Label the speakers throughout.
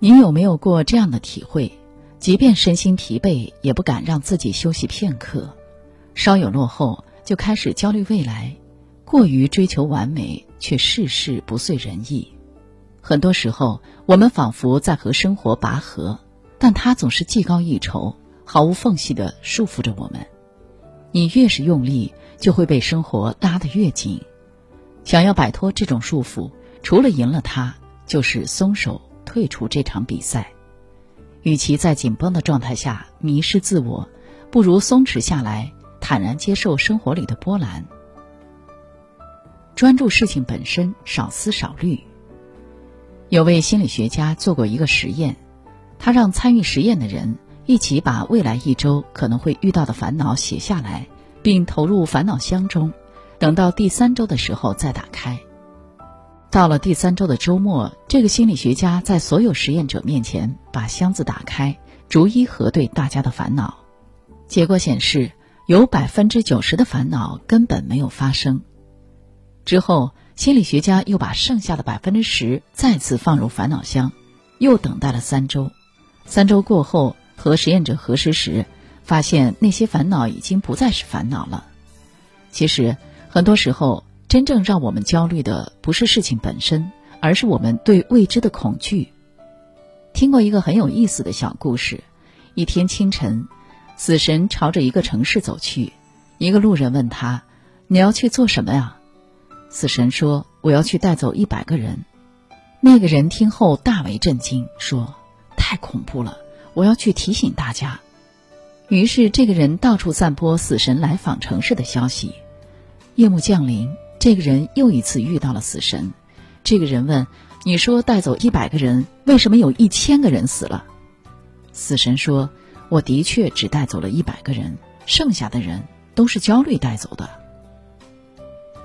Speaker 1: 你有没有过这样的体会？即便身心疲惫，也不敢让自己休息片刻。稍有落后，就开始焦虑未来，过于追求完美，却事事不遂人意。很多时候，我们仿佛在和生活拔河，但它总是技高一筹，毫无缝隙地束缚着我们。你越是用力，就会被生活拉得越紧。想要摆脱这种束缚，除了赢了它，就是松手。退出这场比赛，与其在紧绷的状态下迷失自我，不如松弛下来，坦然接受生活里的波澜，专注事情本身，少思少虑。有位心理学家做过一个实验，他让参与实验的人一起把未来一周可能会遇到的烦恼写下来，并投入烦恼箱中，等到第三周的时候再打开。到了第三周的周末，这个心理学家在所有实验者面前把箱子打开，逐一核对大家的烦恼。结果显示，有百分之九十的烦恼根本没有发生。之后，心理学家又把剩下的百分之十再次放入烦恼箱，又等待了三周。三周过后，和实验者核实时，发现那些烦恼已经不再是烦恼了。其实，很多时候。真正让我们焦虑的不是事情本身，而是我们对未知的恐惧。听过一个很有意思的小故事：一天清晨，死神朝着一个城市走去，一个路人问他：“你要去做什么呀？”死神说：“我要去带走一百个人。”那个人听后大为震惊，说：“太恐怖了，我要去提醒大家。”于是这个人到处散播死神来访城市的消息。夜幕降临。这个人又一次遇到了死神。这个人问：“你说带走一百个人，为什么有一千个人死了？”死神说：“我的确只带走了一百个人，剩下的人都是焦虑带走的。”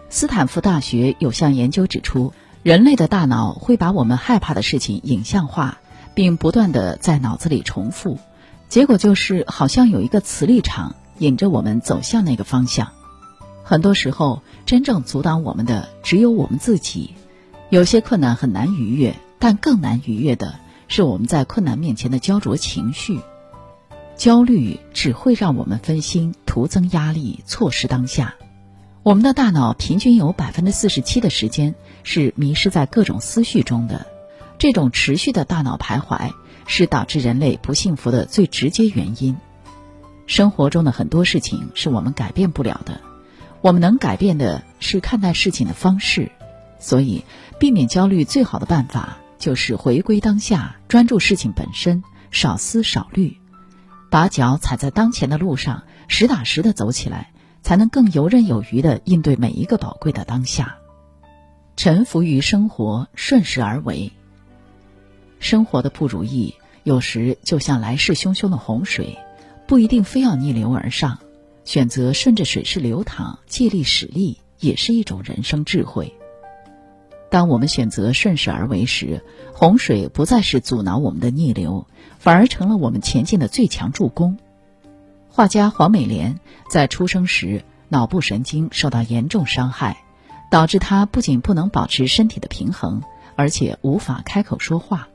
Speaker 1: 斯坦福大学有项研究指出，人类的大脑会把我们害怕的事情影像化，并不断的在脑子里重复，结果就是好像有一个磁力场引着我们走向那个方向。很多时候，真正阻挡我们的只有我们自己。有些困难很难逾越，但更难逾越的是我们在困难面前的焦灼情绪。焦虑只会让我们分心，徒增压力，错失当下。我们的大脑平均有百分之四十七的时间是迷失在各种思绪中的。这种持续的大脑徘徊，是导致人类不幸福的最直接原因。生活中的很多事情是我们改变不了的。我们能改变的是看待事情的方式，所以避免焦虑最好的办法就是回归当下，专注事情本身，少思少虑，把脚踩在当前的路上，实打实的走起来，才能更游刃有余的应对每一个宝贵的当下。臣服于生活，顺势而为。生活的不如意，有时就像来势汹汹的洪水，不一定非要逆流而上。选择顺着水势流淌，借力使力，也是一种人生智慧。当我们选择顺势而为时，洪水不再是阻挠我们的逆流，反而成了我们前进的最强助攻。画家黄美莲在出生时脑部神经受到严重伤害，导致她不仅不能保持身体的平衡，而且无法开口说话。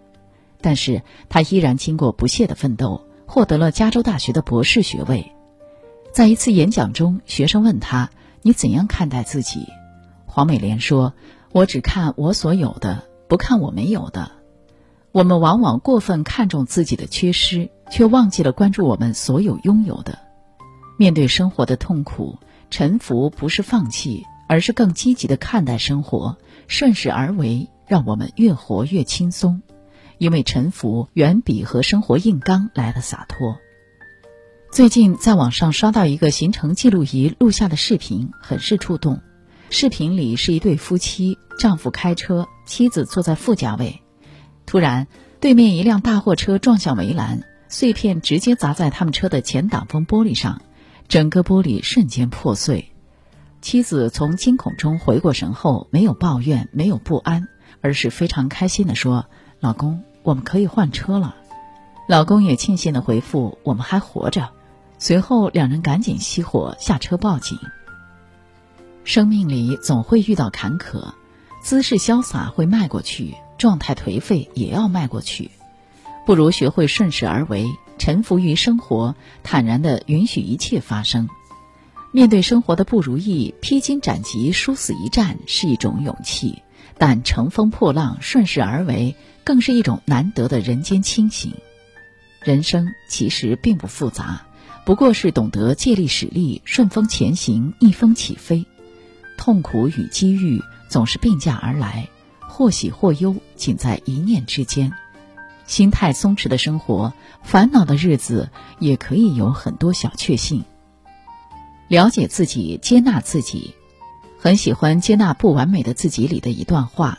Speaker 1: 但是她依然经过不懈的奋斗，获得了加州大学的博士学位。在一次演讲中，学生问他：“你怎样看待自己？”黄美莲说：“我只看我所有的，不看我没有的。”我们往往过分看重自己的缺失，却忘记了关注我们所有拥有的。面对生活的痛苦，沉浮不是放弃，而是更积极的看待生活，顺势而为，让我们越活越轻松。因为沉浮远比和生活硬刚来的洒脱。最近在网上刷到一个行程记录仪录下的视频，很是触动。视频里是一对夫妻，丈夫开车，妻子坐在副驾位。突然，对面一辆大货车撞向围栏，碎片直接砸在他们车的前挡风玻璃上，整个玻璃瞬间破碎。妻子从惊恐中回过神后，没有抱怨，没有不安，而是非常开心地说：“老公，我们可以换车了。”老公也庆幸地回复：“我们还活着。”随后，两人赶紧熄火，下车报警。生命里总会遇到坎坷，姿势潇洒会迈过去，状态颓废也要迈过去。不如学会顺势而为，臣服于生活，坦然的允许一切发生。面对生活的不如意，披荆斩棘、殊死一战是一种勇气，但乘风破浪、顺势而为更是一种难得的人间清醒。人生其实并不复杂，不过是懂得借力使力、顺风前行、逆风起飞。痛苦与机遇总是并驾而来，或喜或忧，仅在一念之间。心态松弛的生活，烦恼的日子也可以有很多小确幸。了解自己，接纳自己，很喜欢《接纳不完美的自己》里的一段话：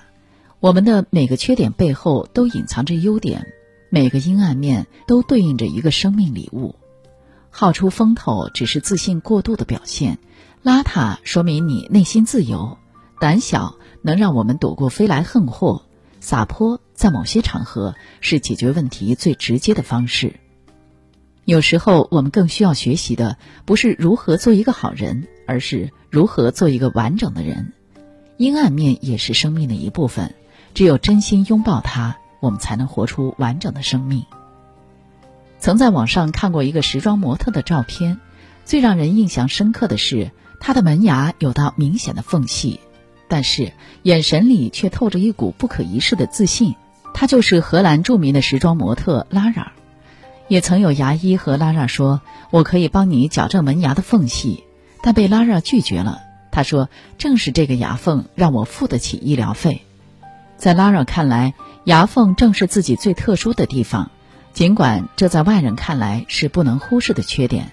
Speaker 1: 我们的每个缺点背后都隐藏着优点，每个阴暗面都对应着一个生命礼物。好出风头只是自信过度的表现，邋遢说明你内心自由，胆小能让我们躲过飞来横祸，洒脱在某些场合是解决问题最直接的方式。有时候，我们更需要学习的不是如何做一个好人，而是如何做一个完整的人。阴暗面也是生命的一部分，只有真心拥抱它，我们才能活出完整的生命。曾在网上看过一个时装模特的照片，最让人印象深刻的是她的门牙有道明显的缝隙，但是眼神里却透着一股不可一世的自信。她就是荷兰著名的时装模特拉拉。也曾有牙医和拉拉说：“我可以帮你矫正门牙的缝隙。”但被拉拉拒绝了。他说：“正是这个牙缝让我付得起医疗费。”在拉拉看来，牙缝正是自己最特殊的地方，尽管这在外人看来是不能忽视的缺点。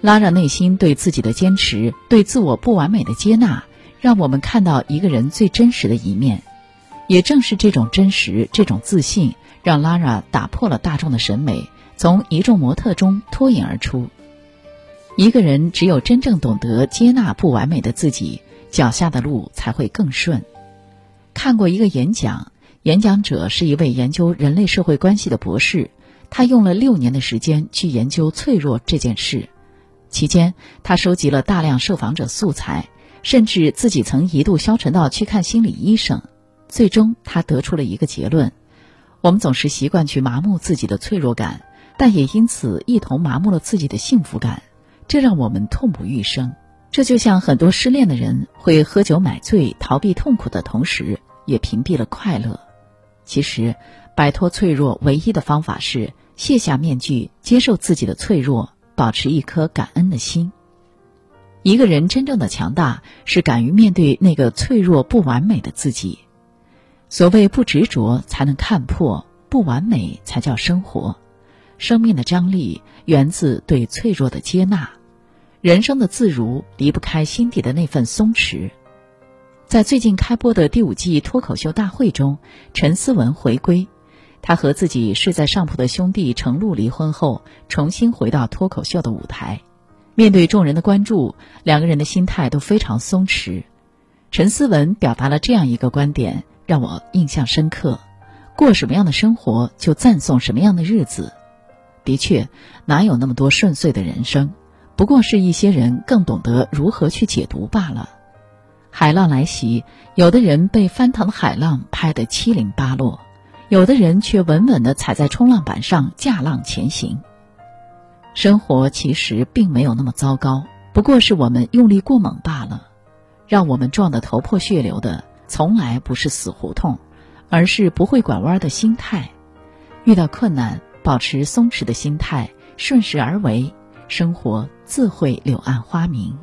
Speaker 1: 拉拉内心对自己的坚持，对自我不完美的接纳，让我们看到一个人最真实的一面。也正是这种真实，这种自信，让拉拉打破了大众的审美。从一众模特中脱颖而出。一个人只有真正懂得接纳不完美的自己，脚下的路才会更顺。看过一个演讲，演讲者是一位研究人类社会关系的博士，他用了六年的时间去研究脆弱这件事。期间，他收集了大量受访者素材，甚至自己曾一度消沉到去看心理医生。最终，他得出了一个结论：我们总是习惯去麻木自己的脆弱感。但也因此一同麻木了自己的幸福感，这让我们痛不欲生。这就像很多失恋的人会喝酒买醉逃避痛苦的同时，也屏蔽了快乐。其实，摆脱脆弱唯一的方法是卸下面具，接受自己的脆弱，保持一颗感恩的心。一个人真正的强大，是敢于面对那个脆弱不完美的自己。所谓不执着，才能看破不完美，才叫生活。生命的张力源自对脆弱的接纳，人生的自如离不开心底的那份松弛。在最近开播的第五季脱口秀大会中，陈思文回归。他和自己睡在上铺的兄弟程璐离婚后，重新回到脱口秀的舞台。面对众人的关注，两个人的心态都非常松弛。陈思文表达了这样一个观点，让我印象深刻：过什么样的生活，就赞颂什么样的日子。的确，哪有那么多顺遂的人生？不过是一些人更懂得如何去解读罢了。海浪来袭，有的人被翻腾的海浪拍得七零八落，有的人却稳稳地踩在冲浪板上驾浪前行。生活其实并没有那么糟糕，不过是我们用力过猛罢了。让我们撞得头破血流的，从来不是死胡同，而是不会拐弯的心态。遇到困难。保持松弛的心态，顺势而为，生活自会柳暗花明。